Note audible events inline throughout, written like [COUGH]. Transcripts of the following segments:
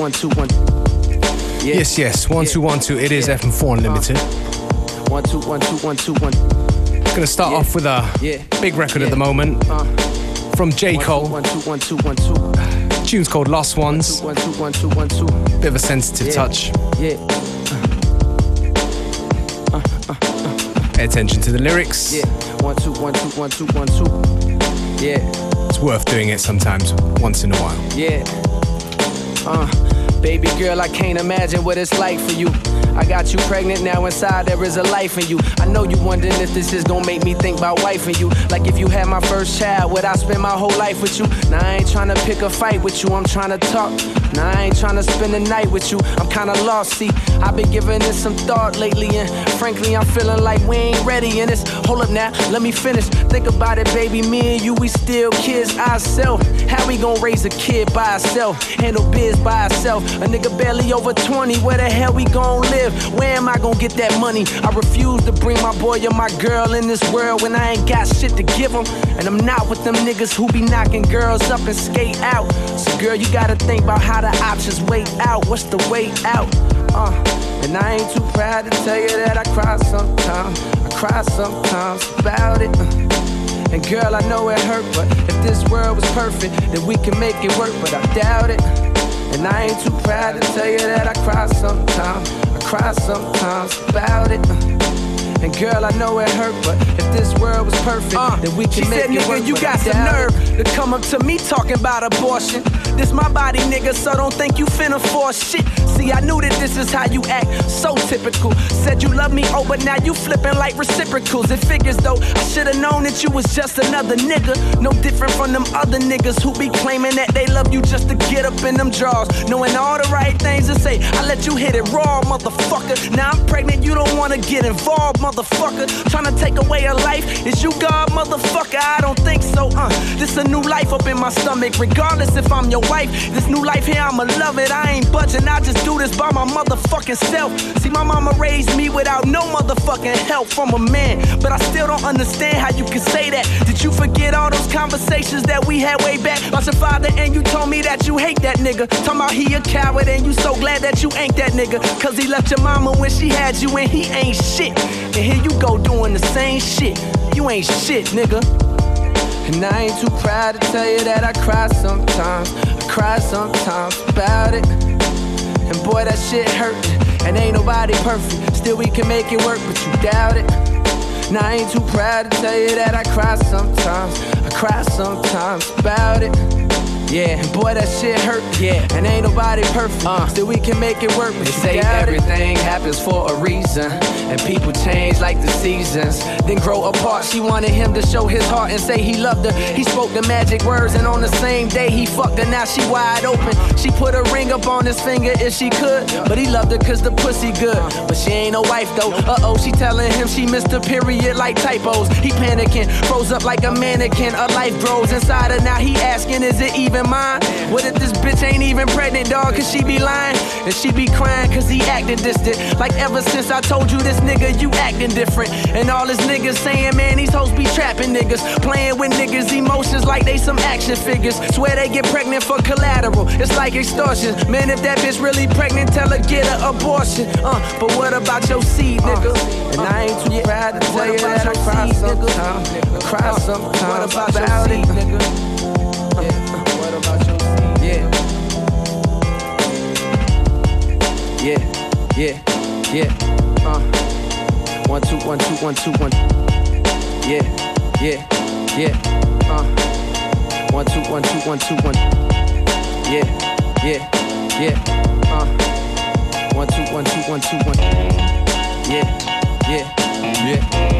one two one. Yeah. Yes, yes. One two one two. It is Yeah. FM4 Unlimited. One two one two one two one. Gonna start Yeah. off with a Yeah. big record at the moment Uh, from J one, Cole. One two one two one two. Tune's called Lost Ones. One two one two one two. Bit of a sensitive Yeah. touch. Yeah. Pay attention to the lyrics. Yeah. One two one two one two one two. Yeah. It's worth doing it sometimes, once in a while. Yeah. Uh, baby girl, I can't imagine what it's like for you. I got you pregnant now inside there is a life in you. I know you wondering if this is gonna make me think about wife and you. Like if you had my first child, would I spend my whole life with you? Now I ain't tryna pick a fight with you, I'm tryna talk. Now I ain't tryna spend the night with you, I'm kinda lost. See, I've been giving this some thought lately, and frankly, I'm feeling like we ain't ready. And it's hold up now, let me finish. Think about it, baby. Me and you, we still kids ourselves. How we gon' raise a kid by ourselves? Handle biz by ourselves. A nigga barely over 20, where the hell we gon' live? Where am I gon' get that money? I refuse to bring my boy or my girl in this world when I ain't got shit to give them. And I'm not with them niggas who be knocking girls up and skate out. So, girl, you gotta think about how the options wait out. What's the way out? Uh, and I ain't too proud to tell you that I cry sometimes. I cry sometimes about it. Uh, and girl, I know it hurt, but if this world was perfect, then we can make it work, but I doubt it. And I ain't too proud to tell you that I cry sometimes. I cry sometimes about it. Uh, and girl, I know it hurt, but if this world was perfect, then we can she make said, it nigga, work. you got some nerve it. to come up to me talking about abortion. This my body, nigga, so don't think you finna force shit. See, I knew that this is how you act, so typical. Said you love me, oh, but now you flipping like reciprocals. It figures though, I should've known that you was just another nigga. No different from them other niggas who be claiming that they love you just to get up in them drawers. Knowing all the right things to say, I let you hit it raw, motherfucker. Now I'm pregnant, you don't wanna get involved, motherfucker. Tryna take away a life, is you God, motherfucker? I don't think so, uh. This a new life up in my stomach, regardless if I'm your wife. This new life here, I'ma love it. I ain't budging, I just do this by my motherfucking self. See, my mama raised me without no motherfucking help from a man. But I still don't understand how you can say that. Did you forget all those conversations that we had way back about your father? And you told me that you hate that nigga. Talking about he a coward, and you so glad that you ain't that nigga. Cause he left your mama when she had you, and he ain't shit. And here you go doing the same shit. You ain't shit, nigga. And I ain't too proud to tell you that I cry sometimes. I cry sometimes about it. And boy, that shit hurt. And ain't nobody perfect. Still, we can make it work, but you doubt it. Now I ain't too proud to tell you that I cry sometimes. I cry sometimes about it. Yeah, boy, that shit hurt. Yeah, and ain't nobody perfect. Uh, still, we can make it work, They say doubt it. everything happens for a reason, and people change like the seasons. then grow apart. She wanted him to show his heart and say he loved her. He spoke the magic words, and on the same day he fucked her. Now she wide open. She put a ring up on his finger if she could, but he loved her cause the pussy good. But she ain't no wife though. Uh oh, she telling him she missed a period like typos. He panicking, froze up like a mannequin. A life grows inside her. Now he asking, is it even mine? What if this bitch ain't even pregnant, dog? Cause she be lying and she be crying cause he acting distant. Like ever since I told you this nigga, you acting different. And all his niggas saying, man, these hoes be trapping niggas. Playing with niggas' emotions like they some action figures. Swear they get pregnant for collateral. It's like extortion. Man, if that bitch really pregnant, tell her get her abortion. Uh, but what about your seed, nigga? And I ain't too proud to tell you that I cry sometimes. Cry sometimes. What about your seed, nigga? Yeah, yeah, yeah. Uh. One, two, one, two, one, two, one. Yeah, yeah, yeah. Uh. One, two, one, two, one, two, one. Yeah, yeah, yeah. Uh. One, two, one, two, one, two, one. Yeah, yeah, yeah.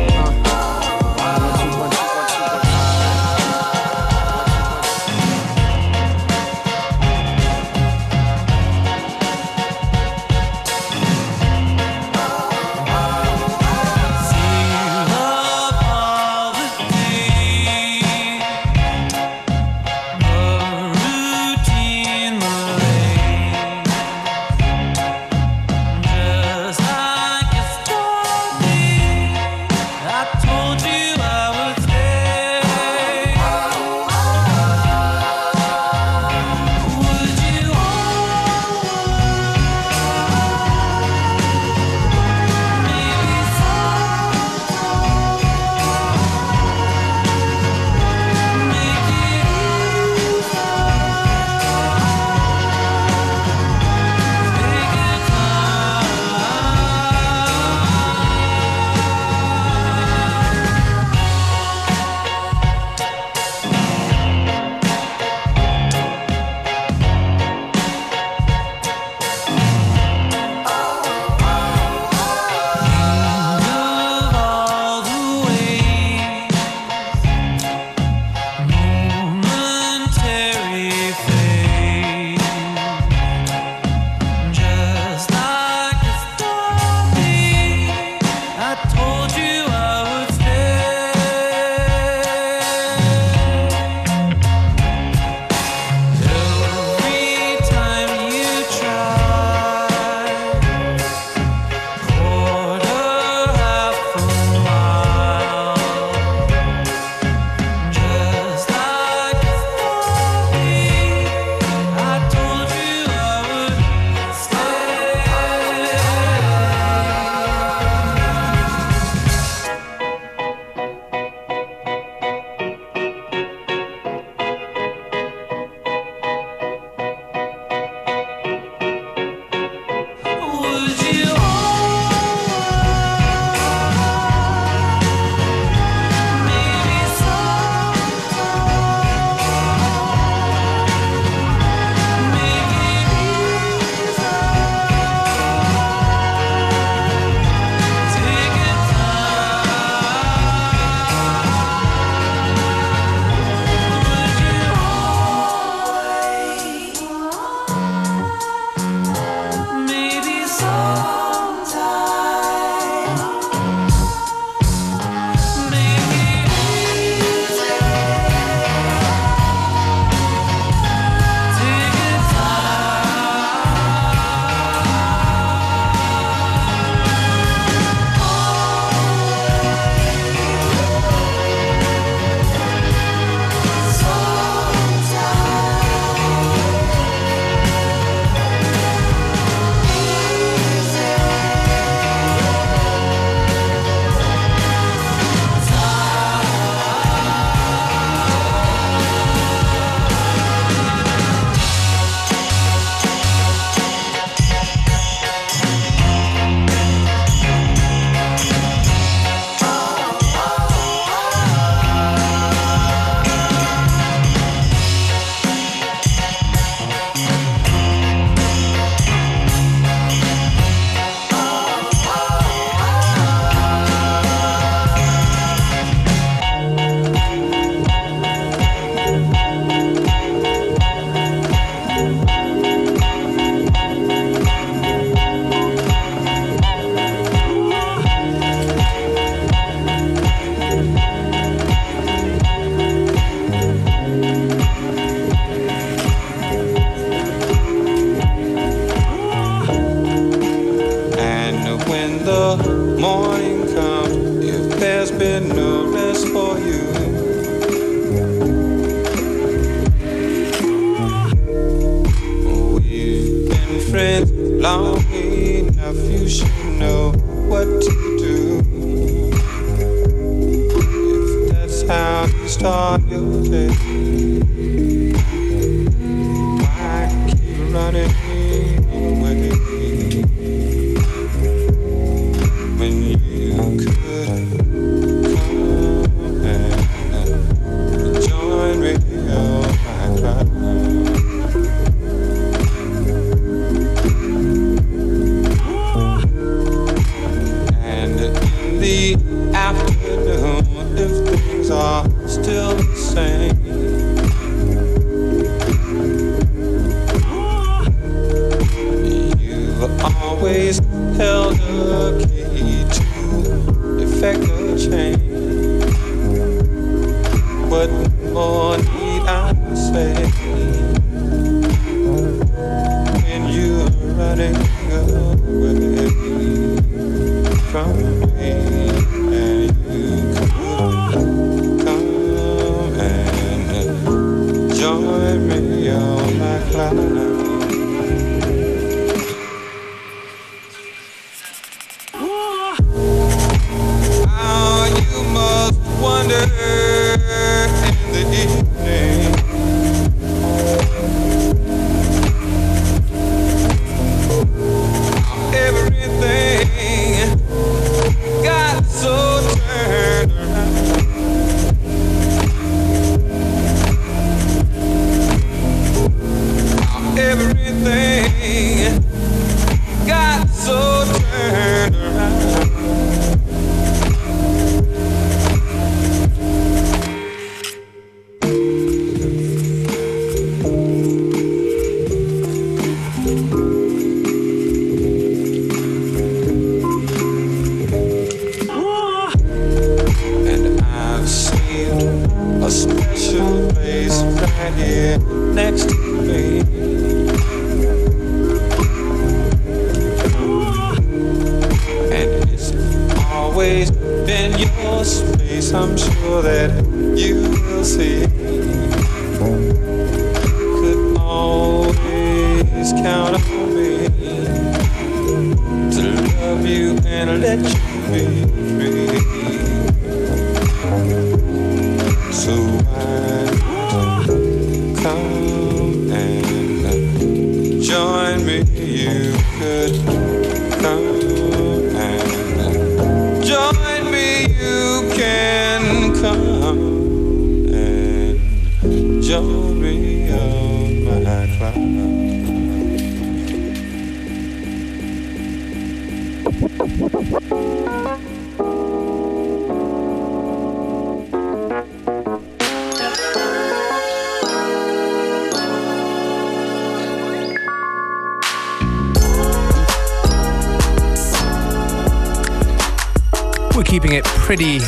Pretty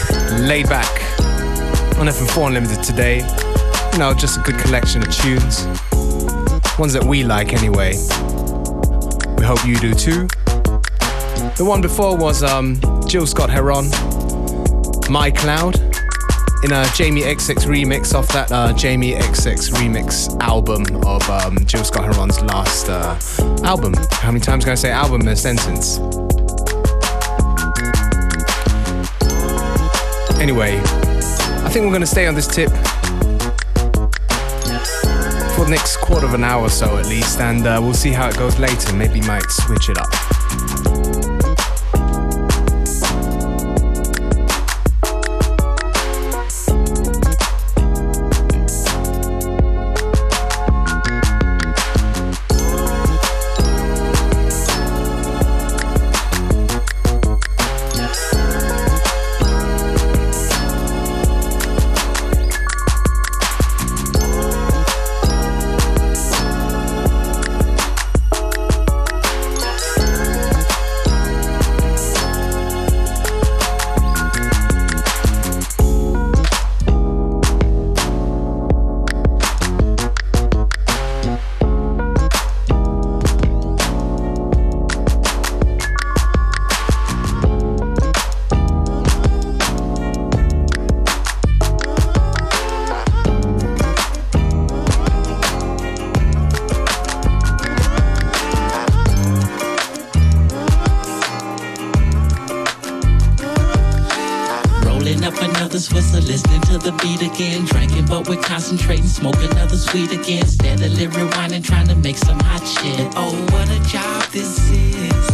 laid back on FM4 Unlimited today. You know, just a good collection of tunes. Ones that we like anyway. We hope you do too. The one before was um, Gil Scott Heron, My Cloud, in a Jamie XX remix off that uh, Jamie XX remix album of um, Gil Scott Heron's last uh, album. How many times can I say album in a sentence? Anyway, I think we're going to stay on this tip for the next quarter of an hour or so at least, and uh, we'll see how it goes later. Maybe might switch it up. But we're smoke another sweet again. Steadily rewinding, trying to make some hot shit. Oh, what a job this is.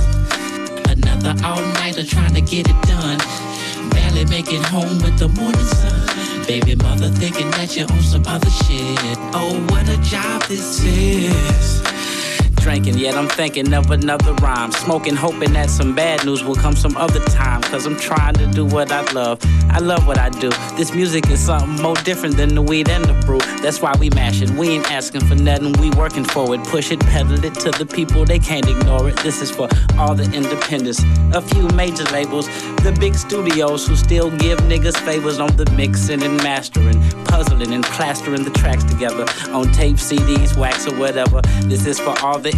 Another all-nighter trying to get it done. Barely make it home with the morning sun. Baby mother thinking that you're on some other shit. Oh, what a job this is drinking, yet I'm thinking of another rhyme. Smoking, hoping that some bad news will come some other time. Cause I'm trying to do what I love. I love what I do. This music is something more different than the weed and the brew. That's why we mash it. We ain't asking for nothing, we working for it. Push it, pedal it to the people, they can't ignore it. This is for all the independents. A few major labels, the big studios who still give niggas favors on the mixing and mastering, puzzling and plastering the tracks together on tape, CDs, wax, or whatever. This is for all the the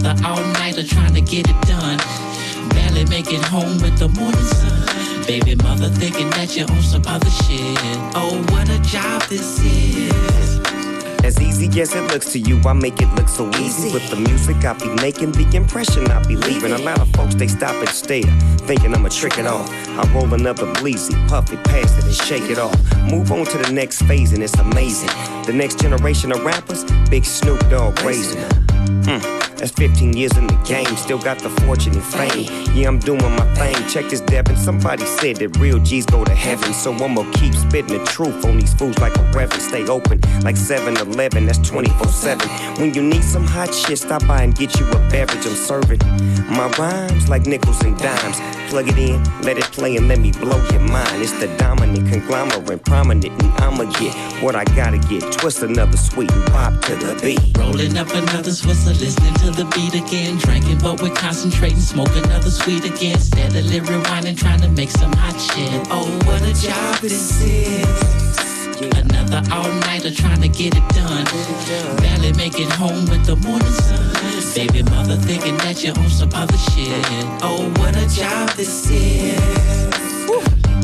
another all-nighter trying to get it done. Barely make it home with the morning sun. Baby mother thinking that you're on some other shit. Oh, what a job this is. As easy as it looks to you, I make it look so easy. With the music I be making, the impression I be leaving. A lot of folks they stop and stare, thinking I'ma trick it off. I roll another bleezy, puff it, pass it, and shake it off. Move on to the next phase, and it's amazing. The next generation of rappers, Big Snoop Dogg raising. Mm. That's 15 years in the game, still got the fortune and fame. Yeah, I'm doing my thing. Check this Devin. Somebody said that real G's go to heaven. So I'ma keep spitting the truth on these fools like a reverend. Stay open like 7 Eleven, that's 24 7. When you need some hot shit, stop by and get you a beverage. I'm serving my rhymes like nickels and dimes. Plug it in, let it play, and let me blow your mind. It's the dominant conglomerate, prominent, and I'ma get what I gotta get. Twist another sweet and pop to the beat. Rolling up another Swisher, listening to the beat again. Drinking, but we're concentrating. Smoke another sweet again. Steadily rewinding, trying to make some hot shit. Oh, what a job this is. Another all-nighter trying to get it done. Barely make it home with the morning sun. Baby mother thinking that you're on some other shit. Oh, what a job this is.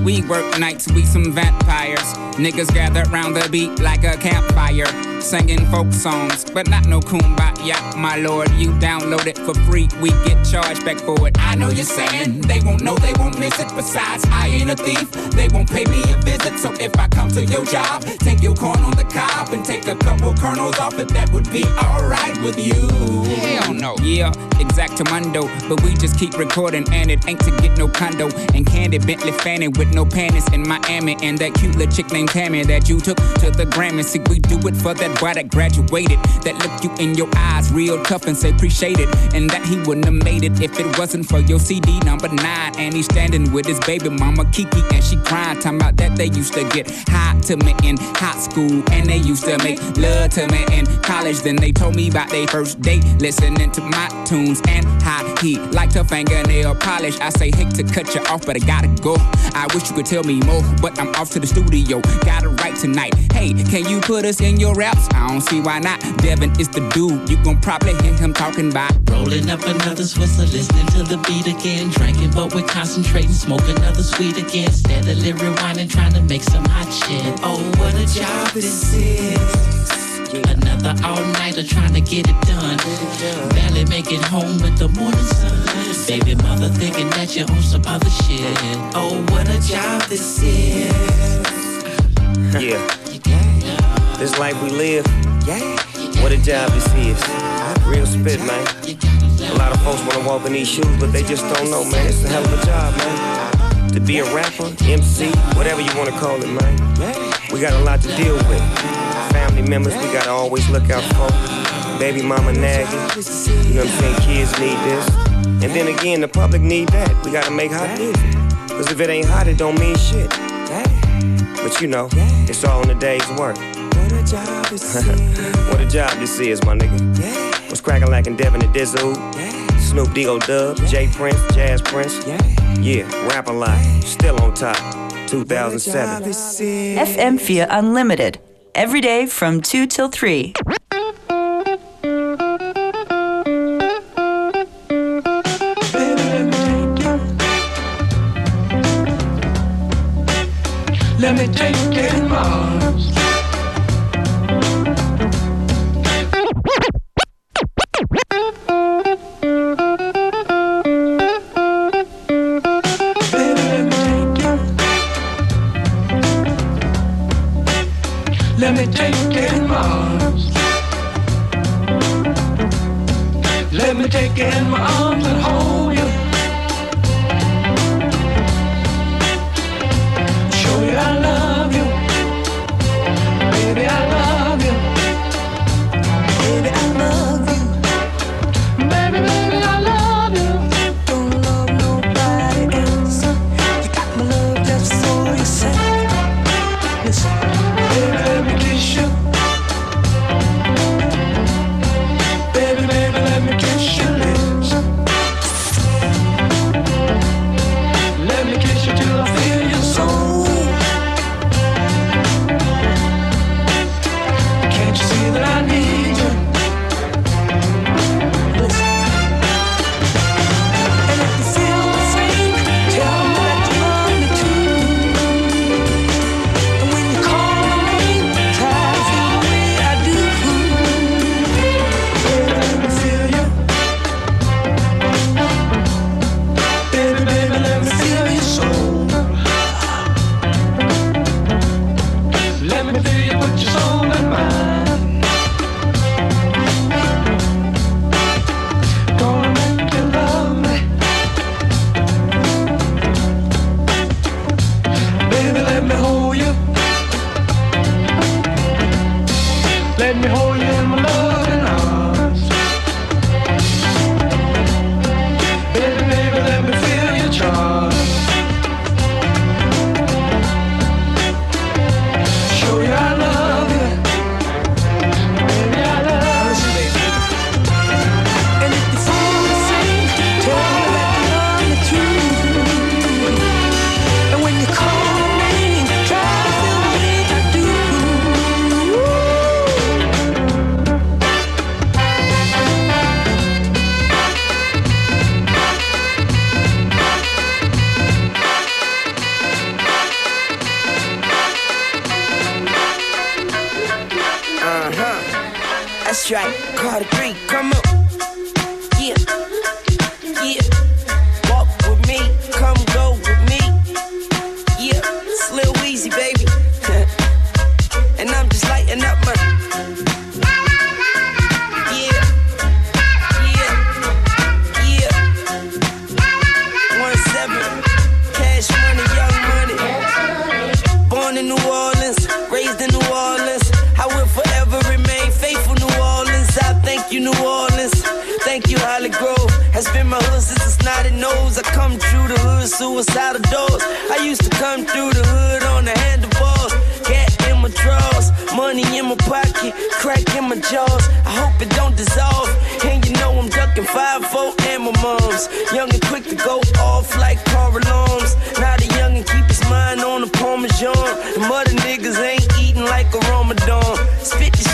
We work nights, we some vampires. Niggas gather round the beat like a campfire. Singing folk songs, but not no kumbaya, my lord. You download it for free, we get charged back for it. I know you're saying they won't know, they won't miss it. Besides, I ain't a thief, they won't pay me a visit. So if I come to your job, take your corn on the cob and take a couple kernels off it, that would be alright with you. Hell no. Yeah, exactamundo, but we just keep recording and it ain't to get no condo. And Candy Bentley Fanning with no panties in Miami. And that cute little chick named Tammy that you took to the Grammy. See, we do it for that boy that graduated. That look you in your eyes real tough and say appreciate it. And that he wouldn't have made it if it wasn't for your CD number nine. And he's standing with his baby mama Kiki and she crying. Talking about that they used to get hot to me in high school. And they used to make love to me in college. Then they told me about their first date. Listening to my tunes and how he liked her fingernail polish. I say, hate to cut you off, but I gotta go. I wish you could tell me more, but I'm off to the studio. Gotta write tonight. Hey, can you put us in your raps? I don't see why not. Devin is the dude. You gon' probably hear him talking about rolling up another Swisher, listening to the beat again. Drinking, but we're concentrating. Smoke another sweet again. Steadily rewinding, trying to make some hot shit. Oh, what a job this is. Another all-nighter trying to get it done. Barely make it home with the morning sun. Baby mother thinking that you're on some other shit. Oh, what a job this is. Yeah. This life we live. Yeah. What a job this is. Real spit, man. A lot of folks wanna walk in these shoes, but they just don't know, man. It's a hell of a job, man. To be a rapper, MC, whatever you wanna call it, man. We got a lot to deal with family members we gotta always look out for. Baby mama nagging, you know what I'm saying? Kids need this. And then again, the public need that. We gotta make hot music. Cause if it ain't hot, it don't mean shit. But you know, it's all in the day's work. What a job this [LAUGHS] is. what a job this is, my nigga. What's cracking like in Devin and Dizzle? Snoop D.O. Dub, J Prince, Jas Prince. Yeah, yeah rap a lot. Still on top. 2007. FM4 Unlimited every day from 2 till 3. Let me take you you, Hollygrove. Has been my hood since a snotty nose. I come through the hood, suicidal doors. I used to come through the hood on the handlebars. Cat in my drawers, money in my pocket, crack in my jaws. I hope it don't dissolve. And you know I'm ducking 5 and my mom's. Young and quick to go off like car alarms. Now the young and keep his mind on the Parmesan. The mother niggas ain't eating like a Ramadan. Spit the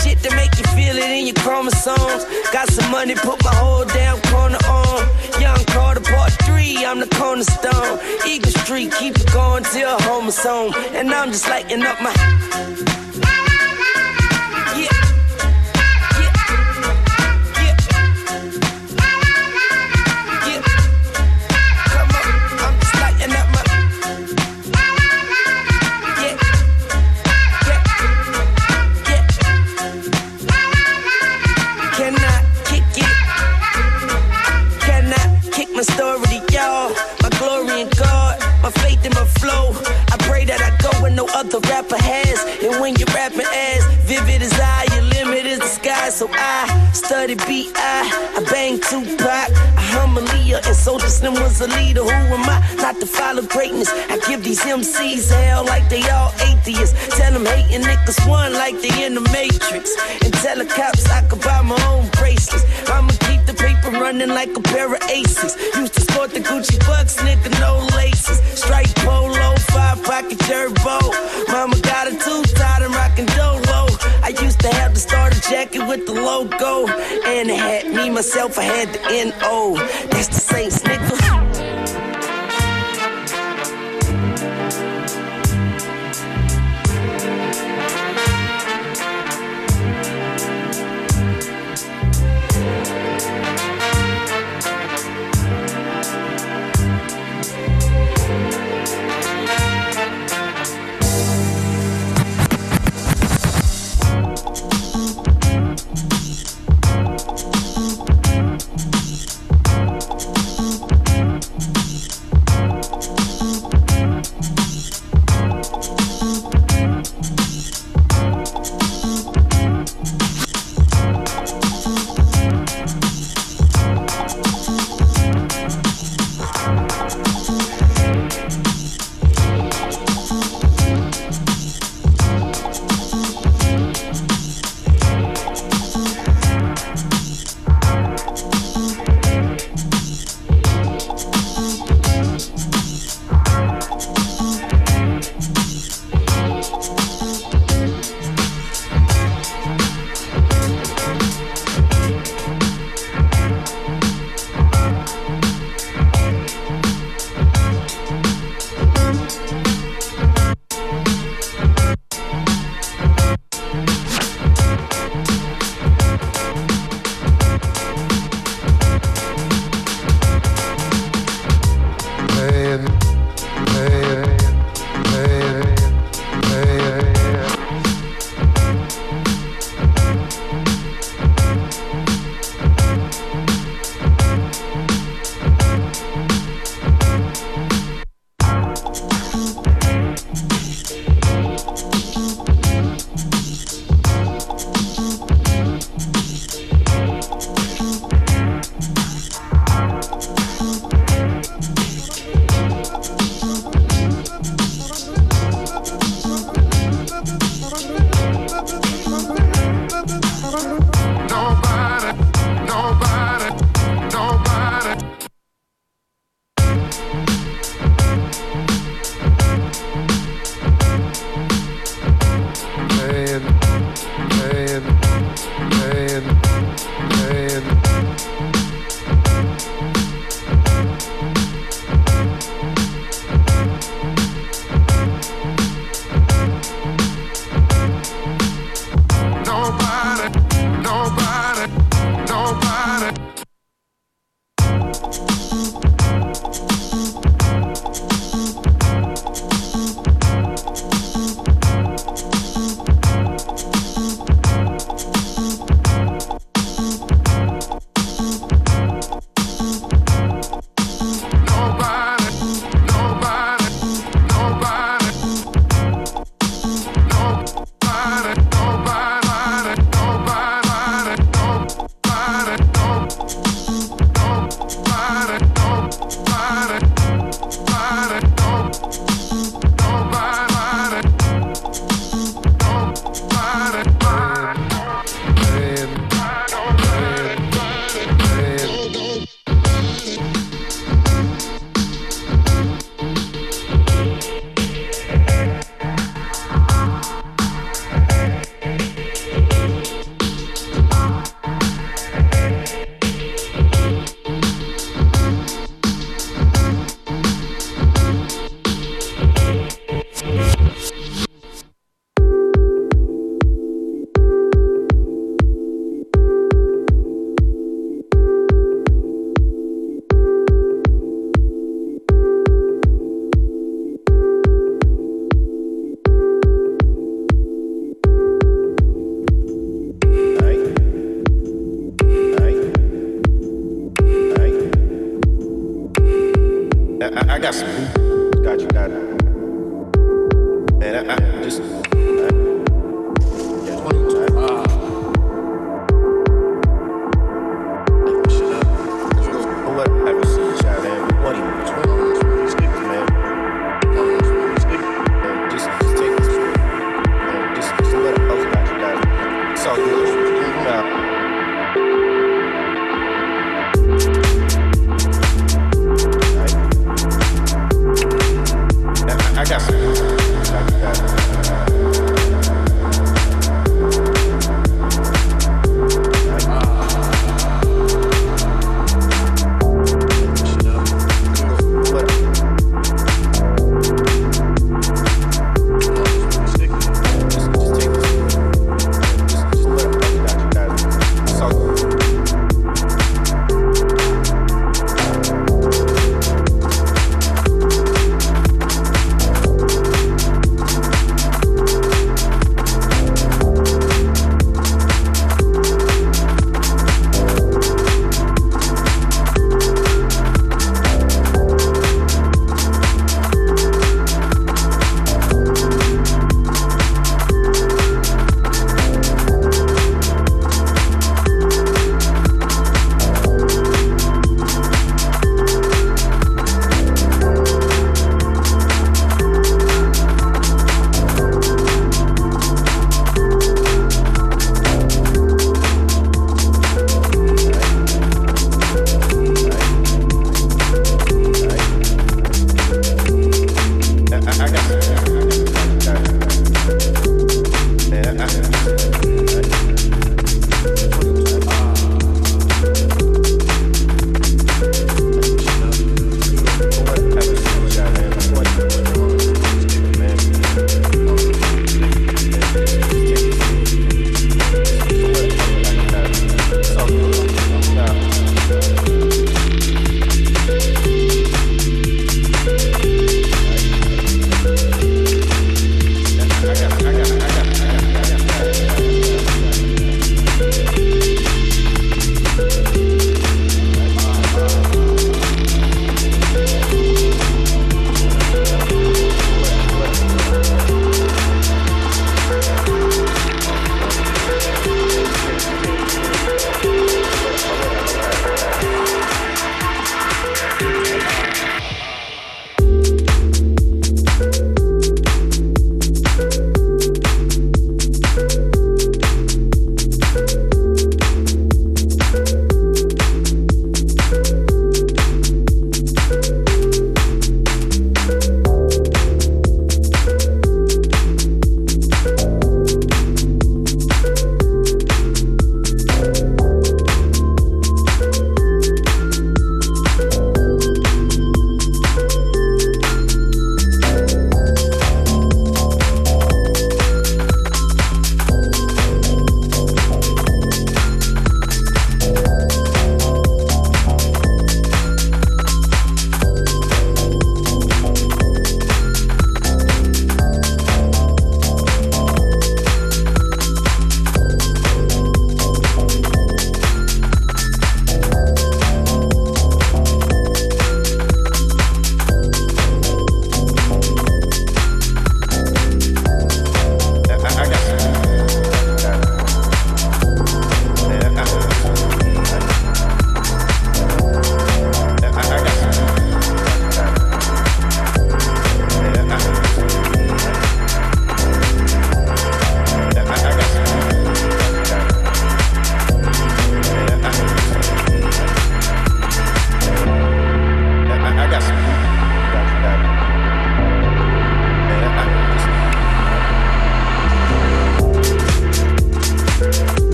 it in your chromosomes. Got some money, put my whole damn corner on. Young Carter part three, I'm the cornerstone. Eagle Street, keep it going till home is home. And I'm just lighting up my. My story to y'all? My glory in God, my faith in my flow. I pray that I go where no other rapper has. And when you're rapping as vivid as I, your limit is the sky. So I study B.I. I bang Tupac. I hum Aaliyah, and Soulja Slim was a leader. Who am I not to follow greatness? I give these MCs hell like they all atheists. Tell them hating niggas one like they in the Matrix. And tell the cops I could buy my own bracelets. I'ma keep paper running like a pair of aces. Used to sport the Gucci bucks, nigga, no laces. Straight polo, five pocket turbo. Mama got a tooth tied and rockin' dolo. I used to have the starter jacket with the logo. And it had me, myself, I had the N-O. That's the Saints, nigga.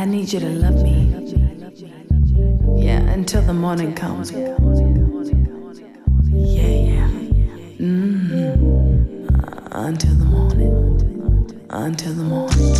I need you to love me. Yeah, until the morning comes. Yeah, yeah. Mm. Uh, until the morning. Until the morning.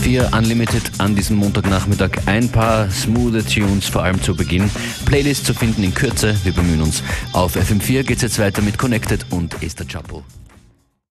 FM4 Unlimited an diesem Montagnachmittag. Ein paar smooth Tunes, vor allem zu Beginn. Playlist zu finden in Kürze. Wir bemühen uns. Auf FM4 geht es jetzt weiter mit Connected und Esther Chapo.